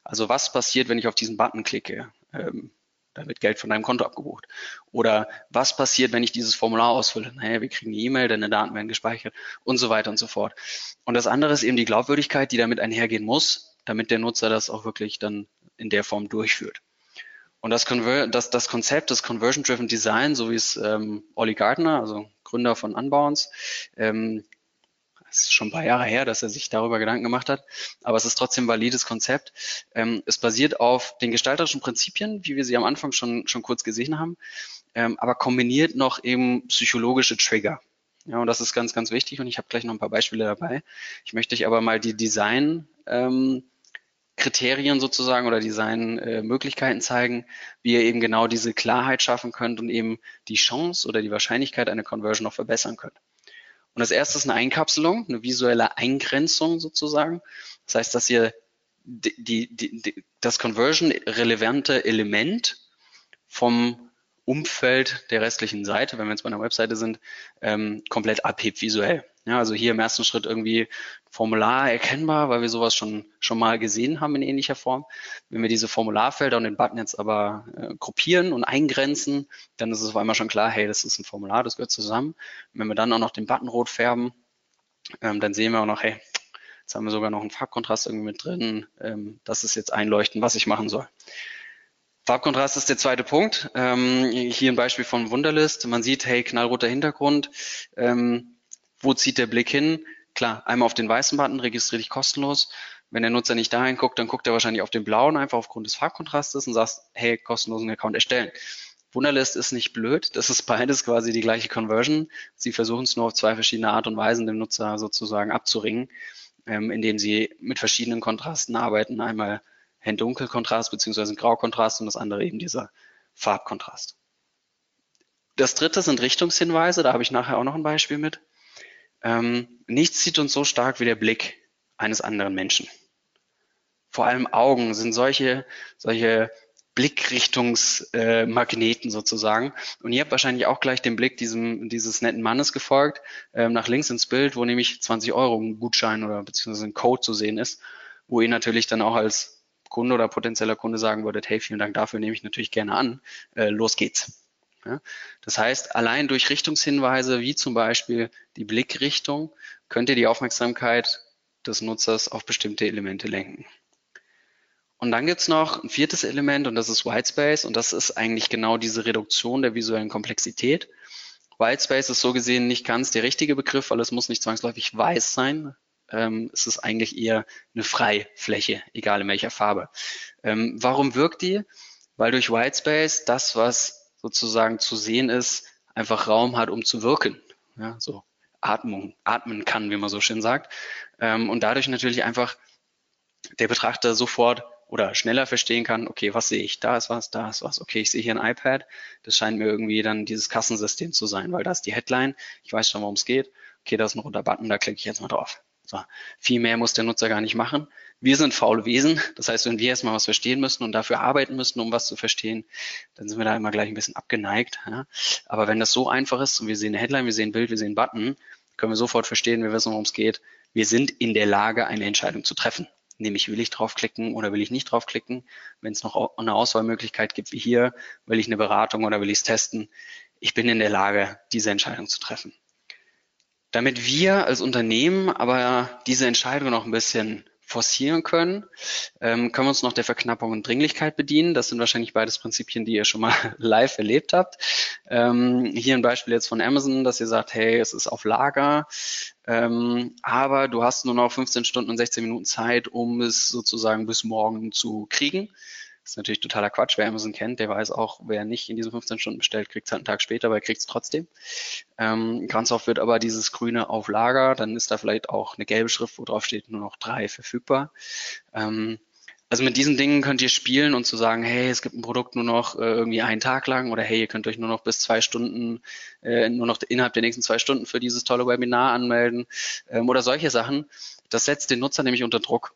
Also was passiert, wenn ich auf diesen Button klicke? Ähm, da wird Geld von deinem Konto abgebucht. Oder was passiert, wenn ich dieses Formular ausfülle? Naja, wir kriegen eine E-Mail, deine Daten werden gespeichert und so weiter und so fort. Und das andere ist eben die Glaubwürdigkeit, die damit einhergehen muss, damit der Nutzer das auch wirklich dann in der Form durchführt. Und das, Conver das, das Konzept des Conversion-Driven Design, so wie es ähm, Olli Gardner, also Gründer von Unbounce, ähm, es ist schon ein paar Jahre her, dass er sich darüber Gedanken gemacht hat, aber es ist trotzdem ein valides Konzept. Ähm, es basiert auf den gestalterischen Prinzipien, wie wir sie am Anfang schon, schon kurz gesehen haben, ähm, aber kombiniert noch eben psychologische Trigger. Ja, und das ist ganz, ganz wichtig und ich habe gleich noch ein paar Beispiele dabei. Ich möchte euch aber mal die Design ähm, Kriterien sozusagen oder Designmöglichkeiten äh, zeigen, wie ihr eben genau diese Klarheit schaffen könnt und eben die Chance oder die Wahrscheinlichkeit einer Conversion noch verbessern könnt. Und das erste ist eine Einkapselung, eine visuelle Eingrenzung sozusagen. Das heißt, dass ihr die, die, die, das conversion-relevante Element vom Umfeld der restlichen Seite, wenn wir jetzt bei einer Webseite sind, ähm, komplett abhebt visuell. Ja, also hier im ersten Schritt irgendwie Formular erkennbar, weil wir sowas schon, schon mal gesehen haben in ähnlicher Form. Wenn wir diese Formularfelder und den Button jetzt aber äh, gruppieren und eingrenzen, dann ist es auf einmal schon klar, hey, das ist ein Formular, das gehört zusammen. Und wenn wir dann auch noch den Button rot färben, ähm, dann sehen wir auch noch, hey, jetzt haben wir sogar noch einen Farbkontrast irgendwie mit drin. Ähm, das ist jetzt einleuchten, was ich machen soll. Farbkontrast ist der zweite Punkt. Ähm, hier ein Beispiel von Wunderlist. Man sieht, hey, knallroter Hintergrund. Ähm, wo zieht der Blick hin? Klar, einmal auf den weißen Button, registriere dich kostenlos. Wenn der Nutzer nicht dahin guckt, dann guckt er wahrscheinlich auf den blauen, einfach aufgrund des Farbkontrastes und sagt, hey, kostenlosen Account erstellen. Wunderlist ist nicht blöd, das ist beides quasi die gleiche Conversion. Sie versuchen es nur auf zwei verschiedene Art und Weisen dem Nutzer sozusagen abzuringen, ähm, indem sie mit verschiedenen Kontrasten arbeiten. Einmal Hell-Dunkel-Kontrast beziehungsweise Grau-Kontrast und das andere eben dieser Farbkontrast. Das dritte sind Richtungshinweise, da habe ich nachher auch noch ein Beispiel mit. Ähm, nichts zieht uns so stark wie der Blick eines anderen Menschen. Vor allem Augen sind solche, solche Blickrichtungsmagneten äh, sozusagen. Und ihr habt wahrscheinlich auch gleich den Blick diesem, dieses netten Mannes gefolgt, ähm, nach links ins Bild, wo nämlich 20 Euro ein Gutschein oder beziehungsweise ein Code zu sehen ist, wo ihr natürlich dann auch als Kunde oder potenzieller Kunde sagen würdet, hey, vielen Dank dafür, nehme ich natürlich gerne an, äh, los geht's. Ja? Das heißt, allein durch Richtungshinweise, wie zum Beispiel die Blickrichtung, könnt ihr die Aufmerksamkeit des Nutzers auf bestimmte Elemente lenken. Und dann gibt's noch ein viertes Element und das ist Whitespace und das ist eigentlich genau diese Reduktion der visuellen Komplexität. Whitespace ist so gesehen nicht ganz der richtige Begriff, weil es muss nicht zwangsläufig weiß sein ähm, ist es eigentlich eher eine Freifläche, egal in welcher Farbe. Ähm, warum wirkt die? Weil durch Whitespace das, was sozusagen zu sehen ist, einfach Raum hat, um zu wirken. Ja, so Atmung, atmen kann, wie man so schön sagt. Ähm, und dadurch natürlich einfach der Betrachter sofort oder schneller verstehen kann, okay, was sehe ich? Da ist was, da ist was. Okay, ich sehe hier ein iPad. Das scheint mir irgendwie dann dieses Kassensystem zu sein, weil da ist die Headline. Ich weiß schon, worum es geht. Okay, da ist ein roter Button, da klicke ich jetzt mal drauf. So, viel mehr muss der Nutzer gar nicht machen. Wir sind faule Wesen. Das heißt, wenn wir erstmal was verstehen müssen und dafür arbeiten müssen, um was zu verstehen, dann sind wir da immer gleich ein bisschen abgeneigt. Ja? Aber wenn das so einfach ist und wir sehen eine Headline, wir sehen ein Bild, wir sehen einen Button, können wir sofort verstehen, wir wissen, worum es geht. Wir sind in der Lage, eine Entscheidung zu treffen. Nämlich will ich draufklicken oder will ich nicht draufklicken? Wenn es noch eine Auswahlmöglichkeit gibt wie hier, will ich eine Beratung oder will ich es testen? Ich bin in der Lage, diese Entscheidung zu treffen. Damit wir als Unternehmen aber diese Entscheidung noch ein bisschen forcieren können, ähm, können wir uns noch der Verknappung und Dringlichkeit bedienen. Das sind wahrscheinlich beides Prinzipien, die ihr schon mal live erlebt habt. Ähm, hier ein Beispiel jetzt von Amazon, dass ihr sagt, hey, es ist auf Lager, ähm, aber du hast nur noch 15 Stunden und 16 Minuten Zeit, um es sozusagen bis morgen zu kriegen. Das ist natürlich totaler Quatsch. Wer Amazon kennt, der weiß auch, wer nicht in diesen 15 Stunden bestellt, kriegt es halt einen Tag später, aber er kriegt es trotzdem. Ähm, ganz oft wird aber dieses grüne auf Lager, dann ist da vielleicht auch eine gelbe Schrift, wo drauf steht nur noch drei verfügbar. Ähm, also mit diesen Dingen könnt ihr spielen und zu sagen, hey, es gibt ein Produkt nur noch äh, irgendwie einen Tag lang oder hey, ihr könnt euch nur noch bis zwei Stunden, äh, nur noch innerhalb der nächsten zwei Stunden für dieses tolle Webinar anmelden ähm, oder solche Sachen. Das setzt den Nutzer nämlich unter Druck.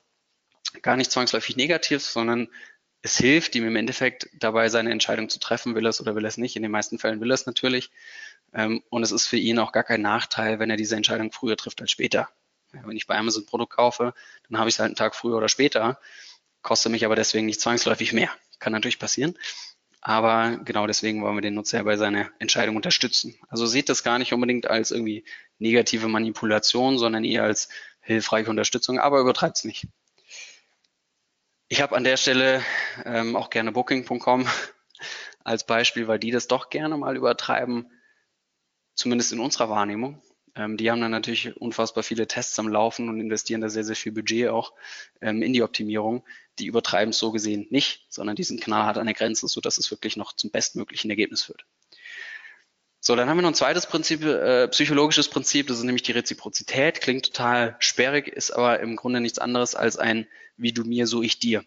Gar nicht zwangsläufig negativ, sondern es hilft ihm im Endeffekt dabei, seine Entscheidung zu treffen, will er es oder will er es nicht. In den meisten Fällen will er es natürlich. Ähm, und es ist für ihn auch gar kein Nachteil, wenn er diese Entscheidung früher trifft als später. wenn ich bei Amazon ein Produkt kaufe, dann habe ich es halt einen Tag früher oder später, kostet mich aber deswegen nicht zwangsläufig mehr. Kann natürlich passieren. Aber genau deswegen wollen wir den Nutzer bei seiner Entscheidung unterstützen. Also seht das gar nicht unbedingt als irgendwie negative Manipulation, sondern eher als hilfreiche Unterstützung, aber übertreibt es nicht. Ich habe an der Stelle ähm, auch gerne Booking.com als Beispiel, weil die das doch gerne mal übertreiben, zumindest in unserer Wahrnehmung. Ähm, die haben dann natürlich unfassbar viele Tests am Laufen und investieren da sehr, sehr viel Budget auch ähm, in die Optimierung. Die übertreiben es so gesehen nicht, sondern die sind knallhart an der Grenze, sodass es wirklich noch zum bestmöglichen Ergebnis führt. So, dann haben wir noch ein zweites Prinzip, äh, psychologisches Prinzip, das ist nämlich die Reziprozität. Klingt total sperrig, ist aber im Grunde nichts anderes als ein wie du mir, so ich dir.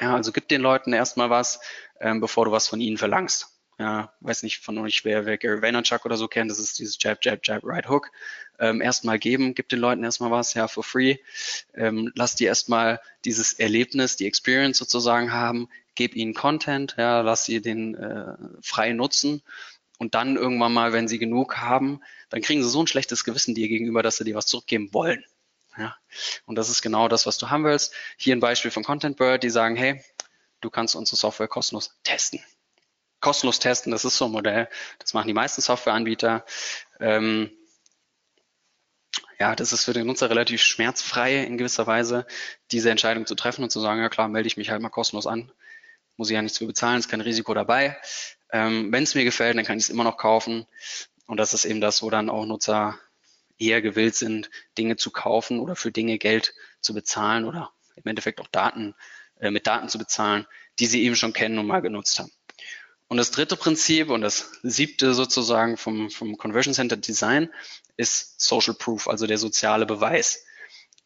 Ja, also gib den Leuten erstmal was, ähm, bevor du was von ihnen verlangst. Ja, weiß nicht von euch, wer, wer Gary Vaynerchuk oder so kennt, das ist dieses Jab, Jab, Jab, Right Hook. Ähm, erstmal geben, gib den Leuten erstmal was, ja, for free. Ähm, lass die erstmal dieses Erlebnis, die Experience sozusagen haben, gib ihnen Content, ja, lass sie den äh, frei nutzen und dann irgendwann mal, wenn sie genug haben, dann kriegen sie so ein schlechtes Gewissen dir gegenüber, dass sie dir was zurückgeben wollen. Ja. Und das ist genau das, was du haben willst. Hier ein Beispiel von ContentBird, die sagen, hey, du kannst unsere Software kostenlos testen. Kostenlos testen, das ist so ein Modell. Das machen die meisten Softwareanbieter. Ähm, ja, das ist für den Nutzer relativ schmerzfrei in gewisser Weise, diese Entscheidung zu treffen und zu sagen, ja klar, melde ich mich halt mal kostenlos an. Muss ich ja nichts für bezahlen, ist kein Risiko dabei. Ähm, Wenn es mir gefällt, dann kann ich es immer noch kaufen. Und das ist eben das, wo dann auch Nutzer eher gewillt sind, Dinge zu kaufen oder für Dinge Geld zu bezahlen oder im Endeffekt auch Daten äh, mit Daten zu bezahlen, die sie eben schon kennen und mal genutzt haben. Und das dritte Prinzip und das siebte sozusagen vom, vom Conversion Center Design ist Social Proof, also der soziale Beweis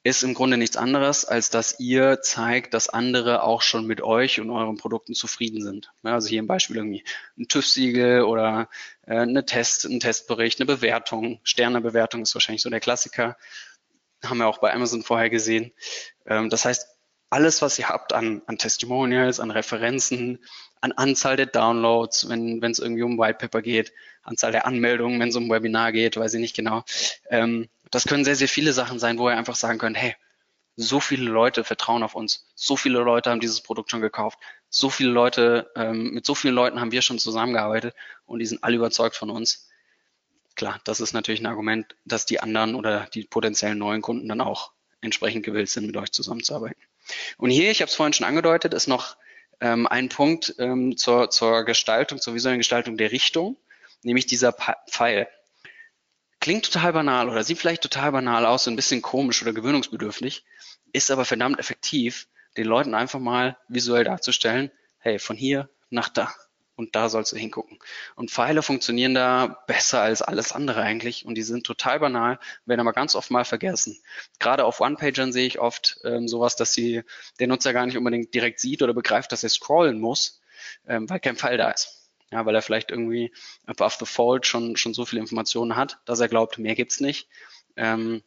ist im Grunde nichts anderes, als dass ihr zeigt, dass andere auch schon mit euch und euren Produkten zufrieden sind. also hier im Beispiel irgendwie ein TÜV-Siegel oder äh, eine Test, ein Testbericht, eine Bewertung, Sternebewertung ist wahrscheinlich so der Klassiker. Haben wir auch bei Amazon vorher gesehen. Ähm, das heißt, alles, was ihr habt an, an Testimonials, an Referenzen, an Anzahl der Downloads, wenn es irgendwie um White Paper geht, Anzahl der Anmeldungen, wenn es um Webinar geht, weiß ich nicht genau. Das können sehr, sehr viele Sachen sein, wo ihr einfach sagen könnt, hey, so viele Leute vertrauen auf uns, so viele Leute haben dieses Produkt schon gekauft, so viele Leute, ähm, mit so vielen Leuten haben wir schon zusammengearbeitet und die sind alle überzeugt von uns. Klar, das ist natürlich ein Argument, dass die anderen oder die potenziellen neuen Kunden dann auch entsprechend gewillt sind, mit euch zusammenzuarbeiten. Und hier, ich habe es vorhin schon angedeutet, ist noch ähm, ein Punkt ähm, zur, zur Gestaltung, zur visuellen Gestaltung der Richtung, nämlich dieser Pfeil. Klingt total banal oder sieht vielleicht total banal aus, so ein bisschen komisch oder gewöhnungsbedürftig, ist aber verdammt effektiv, den Leuten einfach mal visuell darzustellen, hey, von hier nach da und da sollst du hingucken. Und Pfeile funktionieren da besser als alles andere eigentlich und die sind total banal, werden aber ganz oft mal vergessen. Gerade auf One-Pagern sehe ich oft ähm, sowas, dass sie der Nutzer gar nicht unbedingt direkt sieht oder begreift, dass er scrollen muss, ähm, weil kein Pfeil da ist. Ja, weil er vielleicht irgendwie above the fold schon, schon so viele Informationen hat, dass er glaubt, mehr gibt's nicht. Ähm,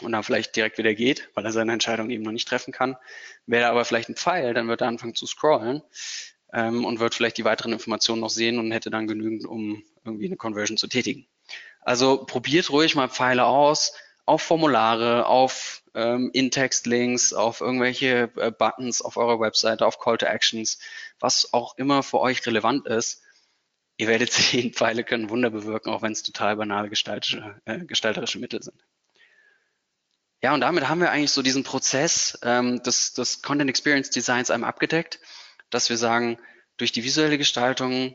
und dann vielleicht direkt wieder geht, weil er seine Entscheidung eben noch nicht treffen kann. Wäre aber vielleicht ein Pfeil, dann wird er anfangen zu scrollen ähm, und wird vielleicht die weiteren Informationen noch sehen und hätte dann genügend, um irgendwie eine Conversion zu tätigen. Also probiert ruhig mal Pfeile aus, auf Formulare, auf ähm, In-Text-Links, auf irgendwelche äh, Buttons auf eurer Webseite, auf Call to Actions, was auch immer für euch relevant ist. Ihr werdet sehen, Pfeile können Wunder bewirken, auch wenn es total banale gestalterische, äh, gestalterische Mittel sind. Ja, und damit haben wir eigentlich so diesen Prozess ähm, des, des Content Experience Designs einmal abgedeckt dass wir sagen, durch die visuelle Gestaltung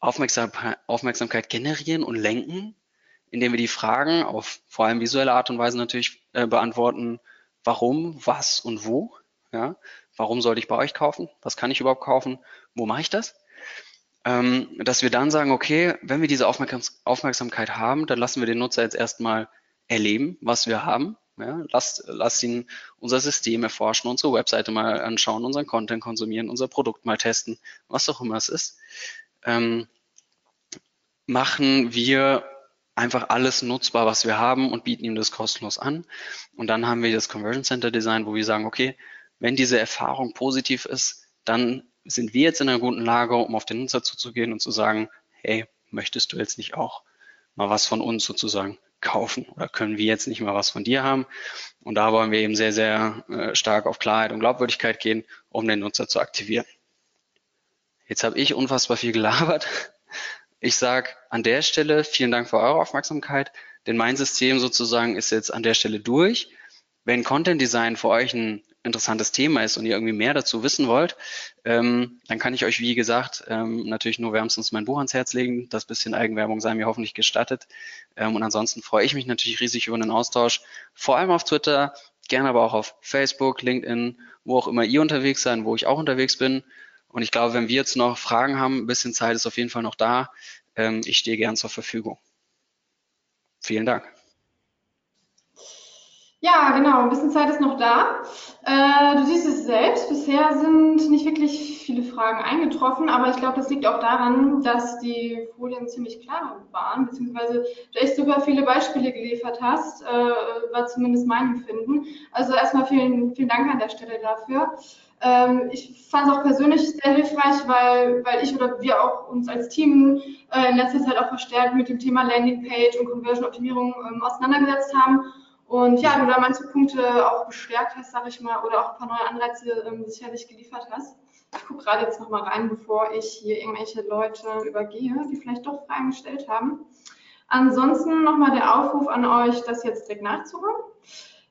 Aufmerksamkeit generieren und lenken, indem wir die Fragen auf vor allem visuelle Art und Weise natürlich äh, beantworten, warum, was und wo. Ja? Warum sollte ich bei euch kaufen? Was kann ich überhaupt kaufen? Wo mache ich das? Ähm, dass wir dann sagen, okay, wenn wir diese Aufmerksamkeit haben, dann lassen wir den Nutzer jetzt erstmal erleben, was wir haben. Ja, lasst, lasst ihn unser System erforschen, unsere Webseite mal anschauen, unseren Content konsumieren, unser Produkt mal testen, was auch immer es ist. Ähm, machen wir einfach alles nutzbar, was wir haben und bieten ihm das kostenlos an. Und dann haben wir das Conversion Center Design, wo wir sagen, okay, wenn diese Erfahrung positiv ist, dann sind wir jetzt in einer guten Lage, um auf den Nutzer zuzugehen und zu sagen, hey, möchtest du jetzt nicht auch mal was von uns sozusagen kaufen oder können wir jetzt nicht mal was von dir haben? Und da wollen wir eben sehr, sehr äh, stark auf Klarheit und Glaubwürdigkeit gehen, um den Nutzer zu aktivieren. Jetzt habe ich unfassbar viel gelabert. Ich sage an der Stelle vielen Dank für eure Aufmerksamkeit, denn mein System sozusagen ist jetzt an der Stelle durch. Wenn Content Design für euch ein interessantes Thema ist und ihr irgendwie mehr dazu wissen wollt, ähm, dann kann ich euch, wie gesagt, ähm, natürlich nur wärmstens mein Buch ans Herz legen. Das bisschen Eigenwerbung sei mir hoffentlich gestattet. Ähm, und ansonsten freue ich mich natürlich riesig über einen Austausch, vor allem auf Twitter, gerne aber auch auf Facebook, LinkedIn, wo auch immer ihr unterwegs seid, wo ich auch unterwegs bin. Und ich glaube, wenn wir jetzt noch Fragen haben, ein bisschen Zeit ist auf jeden Fall noch da. Ähm, ich stehe gern zur Verfügung. Vielen Dank. Ja, genau, ein bisschen Zeit ist noch da. Äh, du siehst es selbst, bisher sind nicht wirklich viele Fragen eingetroffen, aber ich glaube, das liegt auch daran, dass die Folien ziemlich klar waren, beziehungsweise du echt super viele Beispiele geliefert hast, äh, war zumindest mein Empfinden. Also erstmal vielen, vielen Dank an der Stelle dafür. Ähm, ich fand es auch persönlich sehr hilfreich, weil, weil ich oder wir auch uns als Team äh, in letzter Zeit auch verstärkt mit dem Thema Landingpage und Conversion-Optimierung ähm, auseinandergesetzt haben und ja, du da manche Punkte auch bestärkt hast, sag ich mal, oder auch ein paar neue Anreize ähm, sicherlich geliefert hast. Ich gucke gerade jetzt nochmal rein, bevor ich hier irgendwelche Leute übergehe, die vielleicht doch Fragen gestellt haben. Ansonsten nochmal der Aufruf an euch, das jetzt direkt nachzuholen.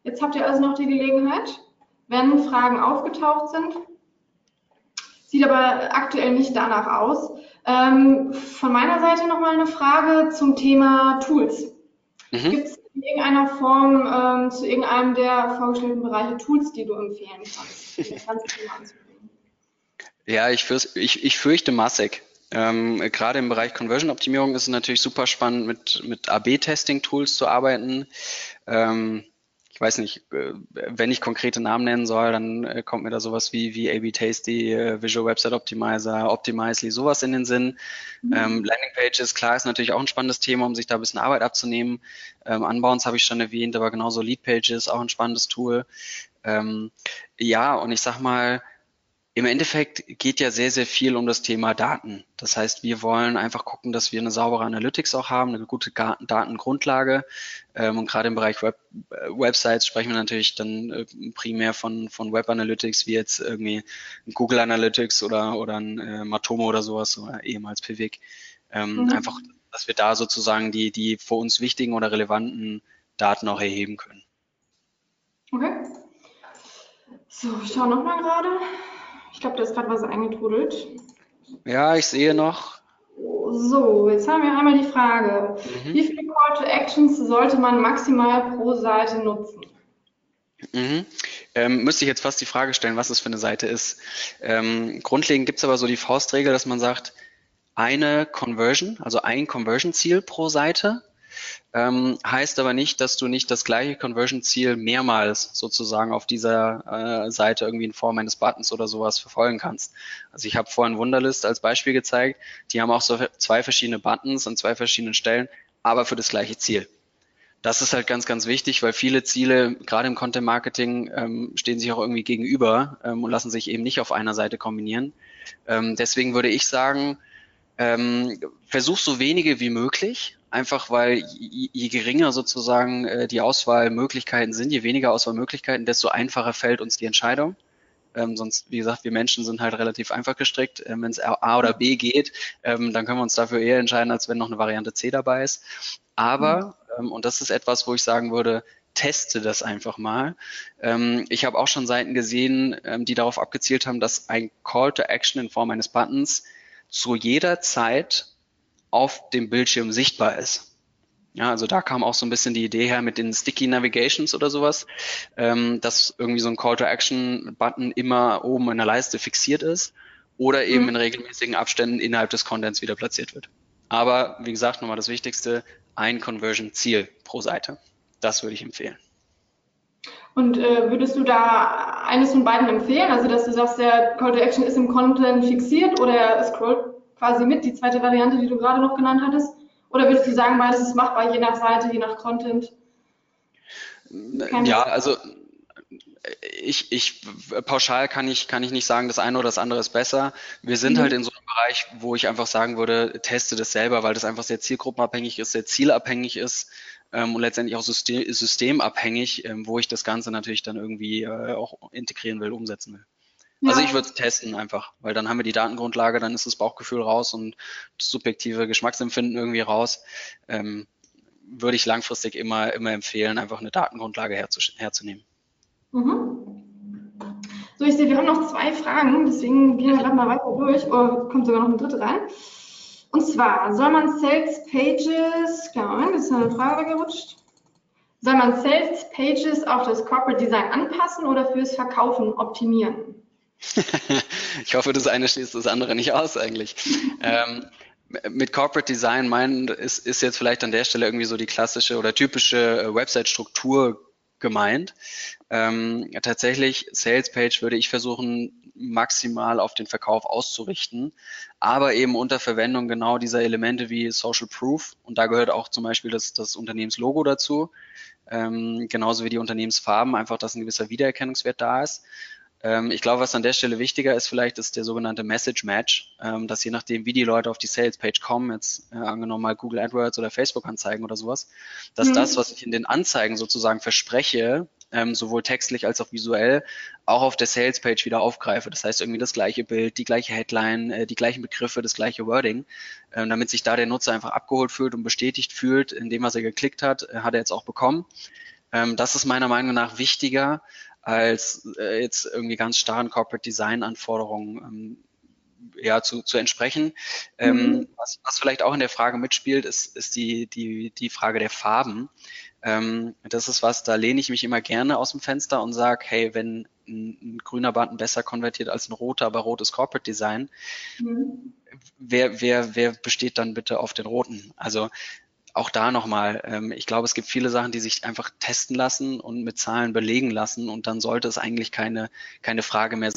Jetzt habt ihr also noch die Gelegenheit, wenn Fragen aufgetaucht sind. Sieht aber aktuell nicht danach aus. Ähm, von meiner Seite nochmal eine Frage zum Thema Tools. Mhm. Gibt in irgendeiner Form ähm, zu irgendeinem der vorgestellten Bereiche Tools, die du empfehlen kannst? ja, ich, fürchte, ich, ich fürchte massig. Ähm, gerade im Bereich Conversion-Optimierung ist es natürlich super spannend, mit, mit AB-Testing-Tools zu arbeiten. Ähm, ich weiß nicht, äh, wenn ich konkrete Namen nennen soll, dann äh, kommt mir da sowas wie, wie AB Tasty, äh, Visual Website Optimizer, Optimizely, sowas in den Sinn. Mhm. Ähm, Landing Pages, klar, ist natürlich auch ein spannendes Thema, um sich da ein bisschen Arbeit abzunehmen. Ähm, Unbounce habe ich schon erwähnt, aber genauso Lead Pages, auch ein spannendes Tool. Ähm, ja, und ich sag mal, im Endeffekt geht ja sehr, sehr viel um das Thema Daten. Das heißt, wir wollen einfach gucken, dass wir eine saubere Analytics auch haben, eine gute Datengrundlage. Ähm, und gerade im Bereich Web, äh, Websites sprechen wir natürlich dann äh, primär von, von Web Analytics, wie jetzt irgendwie Google Analytics oder, oder ein äh, Matomo oder sowas, oder ehemals Pivik. Ähm, mhm. Einfach, dass wir da sozusagen die, die für uns wichtigen oder relevanten Daten auch erheben können. Okay. So, ich schaue nochmal gerade. Ich glaube, da ist gerade was eingetrudelt. Ja, ich sehe noch. So, jetzt haben wir einmal die Frage. Mhm. Wie viele Call to Actions sollte man maximal pro Seite nutzen? Mhm. Ähm, müsste ich jetzt fast die Frage stellen, was es für eine Seite ist. Ähm, grundlegend gibt es aber so die Faustregel, dass man sagt, eine Conversion, also ein Conversion-Ziel pro Seite ähm, heißt aber nicht, dass du nicht das gleiche Conversion-Ziel mehrmals sozusagen auf dieser äh, Seite irgendwie in Form eines Buttons oder sowas verfolgen kannst. Also ich habe vorhin Wunderlist als Beispiel gezeigt. Die haben auch so zwei verschiedene Buttons an zwei verschiedenen Stellen, aber für das gleiche Ziel. Das ist halt ganz, ganz wichtig, weil viele Ziele, gerade im Content Marketing, ähm, stehen sich auch irgendwie gegenüber ähm, und lassen sich eben nicht auf einer Seite kombinieren. Ähm, deswegen würde ich sagen, ähm, versuch so wenige wie möglich, einfach weil je, je geringer sozusagen äh, die Auswahlmöglichkeiten sind, je weniger Auswahlmöglichkeiten, desto einfacher fällt uns die Entscheidung. Ähm, sonst, wie gesagt, wir Menschen sind halt relativ einfach gestrickt. Ähm, wenn es A oder B geht, ähm, dann können wir uns dafür eher entscheiden, als wenn noch eine Variante C dabei ist. Aber, mhm. ähm, und das ist etwas, wo ich sagen würde, teste das einfach mal. Ähm, ich habe auch schon Seiten gesehen, ähm, die darauf abgezielt haben, dass ein Call to Action in Form eines Buttons zu jeder Zeit auf dem Bildschirm sichtbar ist. Ja, also da kam auch so ein bisschen die Idee her mit den Sticky Navigations oder sowas, ähm, dass irgendwie so ein Call to Action Button immer oben in der Leiste fixiert ist oder eben mhm. in regelmäßigen Abständen innerhalb des Contents wieder platziert wird. Aber wie gesagt, nochmal das Wichtigste, ein Conversion-Ziel pro Seite. Das würde ich empfehlen. Und äh, würdest du da eines von beiden empfehlen? Also, dass du sagst, der Call to Action ist im Content fixiert oder er scrollt quasi mit, die zweite Variante, die du gerade noch genannt hattest? Oder würdest du sagen, beides ist machbar, je nach Seite, je nach Content? Kann ja, also ich, ich pauschal kann ich, kann ich nicht sagen, das eine oder das andere ist besser. Wir sind mhm. halt in so einem Bereich, wo ich einfach sagen würde, teste das selber, weil das einfach sehr zielgruppenabhängig ist, sehr zielabhängig ist ähm, und letztendlich auch system, systemabhängig, ähm, wo ich das Ganze natürlich dann irgendwie äh, auch integrieren will, umsetzen will. Ja. Also ich würde es testen einfach, weil dann haben wir die Datengrundlage, dann ist das Bauchgefühl raus und das subjektive Geschmacksempfinden irgendwie raus. Ähm, würde ich langfristig immer, immer empfehlen, einfach eine Datengrundlage herzunehmen. Mhm. So, ich sehe, wir haben noch zwei Fragen, deswegen gehen wir gerade mal weiter durch. Oh, kommt sogar noch eine dritte rein. Und zwar, soll man Sales Pages, klar, Moment, ist eine Frage gerutscht. Soll man Sales Pages auf das Corporate Design anpassen oder fürs Verkaufen optimieren? ich hoffe, das eine schließt das andere nicht aus eigentlich. ähm, mit Corporate Design meinen ist, ist jetzt vielleicht an der Stelle irgendwie so die klassische oder typische äh, Website-Struktur gemeint. Ähm, tatsächlich, Sales Page würde ich versuchen, maximal auf den Verkauf auszurichten, aber eben unter Verwendung genau dieser Elemente wie Social Proof. Und da gehört auch zum Beispiel das, das Unternehmenslogo dazu, ähm, genauso wie die Unternehmensfarben, einfach, dass ein gewisser Wiedererkennungswert da ist. Ähm, ich glaube, was an der Stelle wichtiger ist, vielleicht ist der sogenannte Message Match, ähm, dass je nachdem, wie die Leute auf die Sales Page kommen, jetzt äh, angenommen mal Google AdWords oder Facebook Anzeigen oder sowas, dass mhm. das, was ich in den Anzeigen sozusagen verspreche, ähm, sowohl textlich als auch visuell, auch auf der Sales Page wieder aufgreife. Das heißt irgendwie das gleiche Bild, die gleiche Headline, äh, die gleichen Begriffe, das gleiche Wording, äh, damit sich da der Nutzer einfach abgeholt fühlt und bestätigt fühlt, indem was er geklickt hat, äh, hat er jetzt auch bekommen. Ähm, das ist meiner Meinung nach wichtiger, als äh, jetzt irgendwie ganz starren Corporate Design Anforderungen ähm, ja, zu, zu entsprechen. Ähm, mhm. Ähm, was, was vielleicht auch in der Frage mitspielt, ist, ist die, die, die Frage der Farben. Ähm, das ist was, da lehne ich mich immer gerne aus dem Fenster und sage, hey, wenn ein, ein, grüner Button besser konvertiert als ein roter, aber rotes Corporate Design, mhm. wer, wer, wer besteht dann bitte auf den roten? Also auch da nochmal, ähm, ich glaube, es gibt viele Sachen, die sich einfach testen lassen und mit Zahlen belegen lassen und dann sollte es eigentlich keine, keine Frage mehr